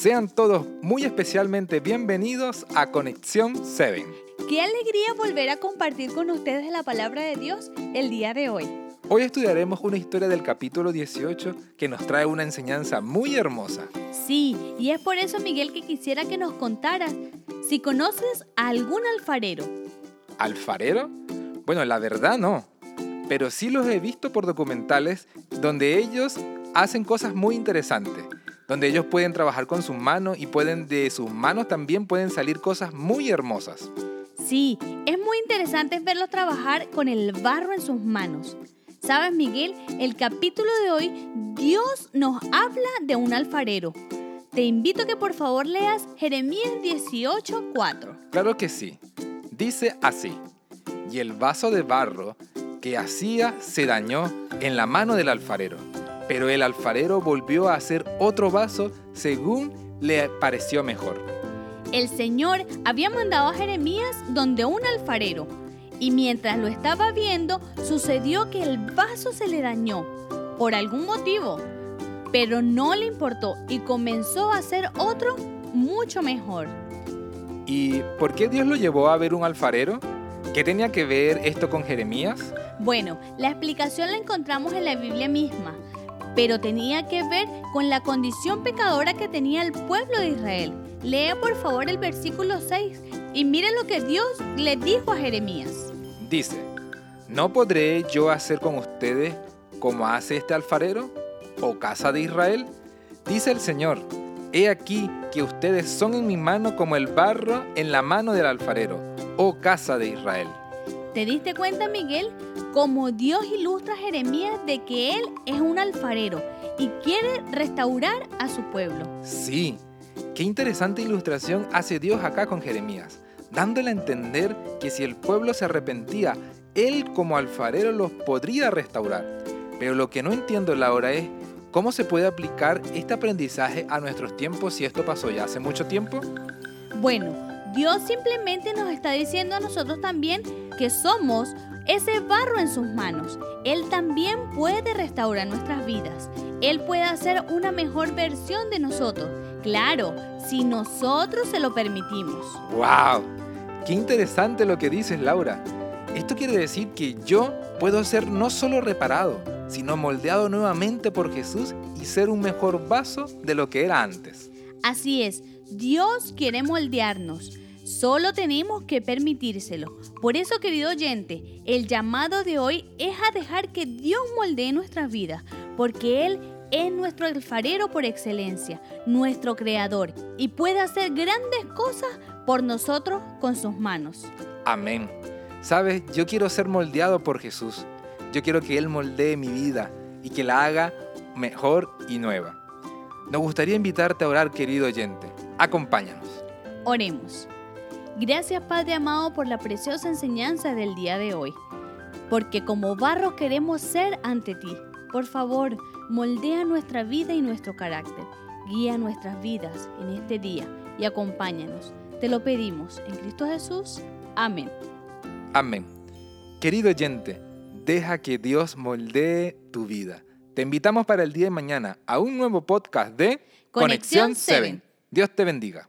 Sean todos muy especialmente bienvenidos a Conexión 7. Qué alegría volver a compartir con ustedes la palabra de Dios el día de hoy. Hoy estudiaremos una historia del capítulo 18 que nos trae una enseñanza muy hermosa. Sí, y es por eso Miguel que quisiera que nos contaras si conoces a algún alfarero. ¿Alfarero? Bueno, la verdad no, pero sí los he visto por documentales donde ellos hacen cosas muy interesantes donde ellos pueden trabajar con sus manos y pueden de sus manos también pueden salir cosas muy hermosas. Sí, es muy interesante verlos trabajar con el barro en sus manos. ¿Sabes, Miguel? El capítulo de hoy, Dios nos habla de un alfarero. Te invito a que por favor leas Jeremías 18:4. Claro que sí. Dice así: Y el vaso de barro que hacía se dañó en la mano del alfarero pero el alfarero volvió a hacer otro vaso según le pareció mejor. El Señor había mandado a Jeremías donde un alfarero, y mientras lo estaba viendo, sucedió que el vaso se le dañó, por algún motivo, pero no le importó y comenzó a hacer otro mucho mejor. ¿Y por qué Dios lo llevó a ver un alfarero? ¿Qué tenía que ver esto con Jeremías? Bueno, la explicación la encontramos en la Biblia misma pero tenía que ver con la condición pecadora que tenía el pueblo de Israel. Lea por favor el versículo 6 y mire lo que Dios le dijo a Jeremías. Dice, ¿no podré yo hacer con ustedes como hace este alfarero, o casa de Israel? Dice el Señor, he aquí que ustedes son en mi mano como el barro en la mano del alfarero, oh casa de Israel. ¿Te diste cuenta, Miguel? Como Dios ilustra a Jeremías de que él es un alfarero y quiere restaurar a su pueblo. Sí, qué interesante ilustración hace Dios acá con Jeremías, dándole a entender que si el pueblo se arrepentía, él como alfarero los podría restaurar. Pero lo que no entiendo, Laura, es cómo se puede aplicar este aprendizaje a nuestros tiempos si esto pasó ya hace mucho tiempo. Bueno, Dios simplemente nos está diciendo a nosotros también que somos ese barro en sus manos. Él también puede restaurar nuestras vidas. Él puede hacer una mejor versión de nosotros. Claro, si nosotros se lo permitimos. ¡Wow! Qué interesante lo que dices, Laura. Esto quiere decir que yo puedo ser no solo reparado, sino moldeado nuevamente por Jesús y ser un mejor vaso de lo que era antes. Así es, Dios quiere moldearnos. Solo tenemos que permitírselo. Por eso, querido oyente, el llamado de hoy es a dejar que Dios moldee nuestras vidas, porque Él es nuestro alfarero por excelencia, nuestro creador, y puede hacer grandes cosas por nosotros con sus manos. Amén. Sabes, yo quiero ser moldeado por Jesús. Yo quiero que Él moldee mi vida y que la haga mejor y nueva. Nos gustaría invitarte a orar, querido oyente. Acompáñanos. Oremos. Gracias Padre amado por la preciosa enseñanza del día de hoy, porque como barro queremos ser ante ti. Por favor, moldea nuestra vida y nuestro carácter. Guía nuestras vidas en este día y acompáñanos. Te lo pedimos en Cristo Jesús. Amén. Amén. Querido oyente, deja que Dios moldee tu vida. Te invitamos para el día de mañana a un nuevo podcast de Conexión 7. Dios te bendiga.